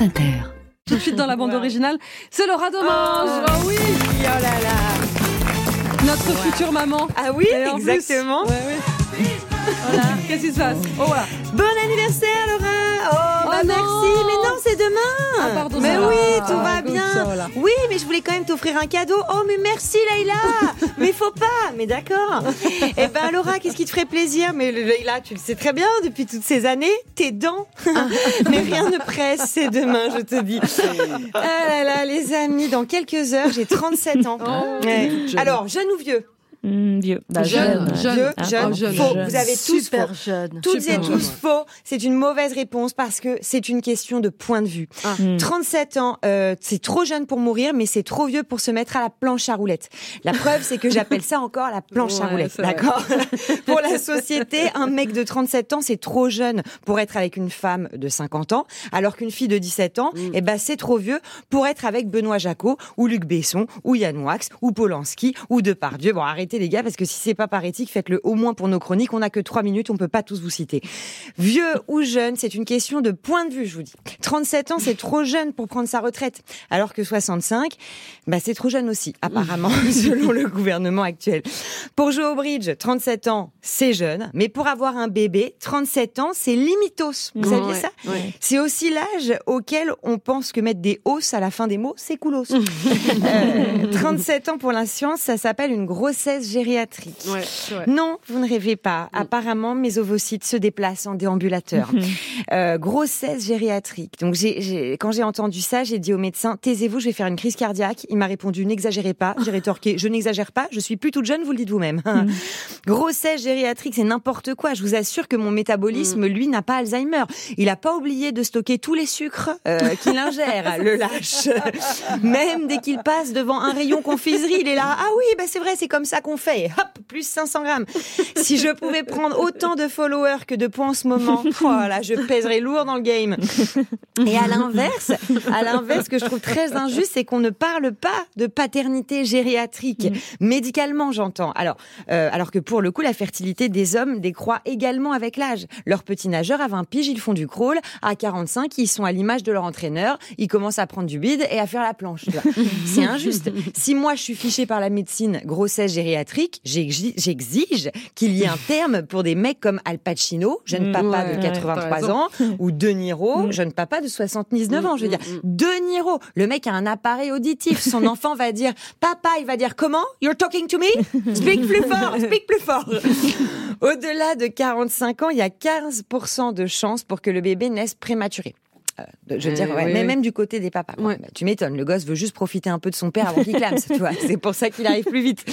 France Inter. Tout de suite dans la bande originale, c'est Laura Domange. Oh, oui Oh là là Notre future maman. Ah oui, plus- exactement Ouais, ouais. Voilà. Qu'est-ce qui se passe Oh voilà. Bon anniversaire Laura. Oh, Oh bah non. Merci Mais non, c'est demain. Ah, pardon, Mais va. oui, tout Ah, va comme bien. Ça, voilà. Oui, mais je voulais quand même t'offrir un cadeau. Oh, mais merci Leïla. Mais faut pas. Mais d'accord. Eh ben Laura, qu'est-ce qui te ferait plaisir? Mais Leïla, tu le sais très bien, depuis toutes ces années, tes dents. Mais rien ne presse, c'est demain, je te dis. Ah là là, les amis, dans quelques heures, j'ai 37 ans. Oh, Ouais. Alors, jeune ou vieux? Hmm, vieux. Bah, Jeune, jeune. Vieux, Ah, jeune, faux. Vous avez tous Super faux. jeune. Toutes Super et jeune. tous faux. C'est une mauvaise réponse parce que c'est une question de point de vue. Ah. Hmm. 37 ans, euh, c'est trop jeune pour mourir, mais c'est trop vieux pour se mettre à la planche à roulettes. La preuve, c'est que j'appelle ça encore la planche à roulettes. D'accord? Pour la société, un mec de 37 ans, c'est trop jeune pour être avec une femme de 50 ans, alors qu'une fille de 17 ans, Mm. eh ben, c'est trop vieux pour être avec Benoît Jacot, ou Luc Besson, ou Yann Wax, ou Polanski, ou Depardieu. Bon, arrêtez les gars, parce que si c'est pas par éthique, faites-le au moins pour nos chroniques. On n'a que trois minutes, on peut pas tous vous citer. Vieux ou jeune, c'est une question de point de vue, je vous dis. 37 ans, c'est trop jeune pour prendre sa retraite, alors que 65, bah, c'est trop jeune aussi, apparemment, selon le gouvernement actuel. Pour jouer au bridge, 37 ans, c'est jeune, mais pour avoir un bébé, 37 ans, c'est limitos. Vous saviez Ouais, ça ouais. C'est aussi l'âge auquel on pense que mettre des hausses à la fin des mots, c'est coolos. Euh, 37 ans pour la science, ça s'appelle une grossesse gériatrique. Ouais, c'est vrai. Non, vous ne rêvez pas. Apparemment, mes ovocytes se déplacent en déambulateur. Euh, grossesse gériatrique. Donc, quand j'ai entendu ça, j'ai dit au médecin taisez-vous, je vais faire une crise cardiaque. Il m'a répondu n'exagérez pas. J'ai rétorqué je n'exagère pas. Je suis plus toute jeune, vous le dites vous-même. grossesse gériatrique, c'est n'importe quoi. Je vous assure que mon métabolisme, lui, n'a pas Alzheimer. Il a pas oublié de stocker tous les sucres euh, qu'il ingère, le lâche. Même dès qu'il passe devant un rayon confiserie, il est là. Ah oui, bah c'est vrai, c'est comme ça qu'on fait. Hop, plus 500 grammes. Si je pouvais prendre autant de followers que de points en ce moment, oh là, je pèserais lourd dans le game. Et à l'inverse, à l'inverse, ce que je trouve très injuste, c'est qu'on ne parle pas de paternité gériatrique, médicalement, j'entends. Alors, euh, alors que pour le coup, la fertilité des hommes décroît également avec l'âge. Leurs petits nageurs, à 20 piges, ils font du crawl. À 45, ils sont à l'image de leur entraîneur. Ils commencent à prendre du bide et à faire la planche. C'est injuste. Si moi, je suis fichée par la médecine grossesse gériatrique, j'exi- j'exige qu'il y ait un terme pour des mecs comme Al Pacino, jeune Mm, papa de ouais, 83 t'as raison. ans, ou De Niro, jeune papa de 79 ans. Je veux dire, De Niro, le mec a un appareil auditif. Son enfant va dire, papa, il va dire comment? You're talking to me? Speak plus fort, speak plus Au-delà de 45 ans, il y a 15% de chances pour que le bébé naisse prématuré. Je veux dire, ouais, oui, mais oui. même du côté des papas. Ouais. Bah, tu m'étonnes, le gosse veut juste profiter un peu de son père avant qu'il clame, tu vois. C'est pour ça qu'il arrive plus vite.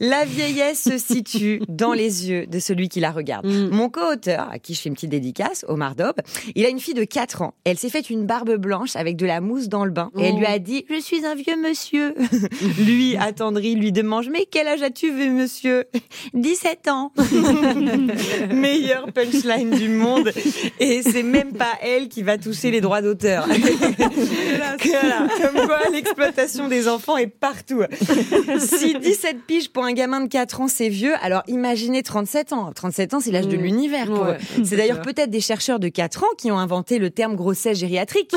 La vieillesse se situe dans les yeux de celui qui la regarde. Mm. Mon co-auteur, à qui je fais une petite dédicace, Omar Dob, il a une fille de 4 ans. Elle s'est fait une barbe blanche avec de la mousse dans le bain. Et elle Oh. lui a dit, je suis un vieux monsieur. lui, attendri, lui demande, mais quel âge as-tu, vieux monsieur? 17 ans. Meilleure punchline du monde. Et c'est même pas elle qui va toucher les droits d'auteur. Voilà. Comme quoi, l'exploitation des enfants est partout. Si 17 piges pour un gamin de 4 ans, c'est vieux, alors imaginez 37 ans. 37 ans, c'est l'âge de Mmh. l'univers pour Ouais, eux. C'est d'ailleurs peut-être des chercheurs de 4 ans qui ont inventé le terme grossesse gériatrique.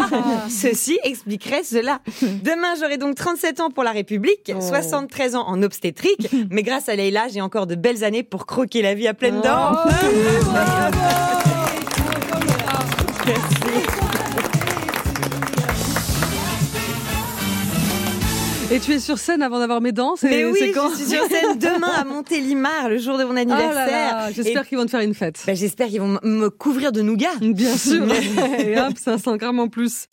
Ceci expliquerait cela. Demain, j'aurai donc 37 ans pour la République, Oh. 73 ans en obstétrique, mais grâce à Leïla, j'ai encore de belles années pour croquer la vie à pleines Oh, Et tu es sur scène avant d'avoir mes dents Mais oui, quand je suis sur scène demain à Montélimar, le jour de mon Oh là anniversaire. là, J'espère Et- qu'ils vont te faire une fête. bah, J'espère qu'ils vont me couvrir de nougat. Bien sûr. Et hop, 500 grammes en plus.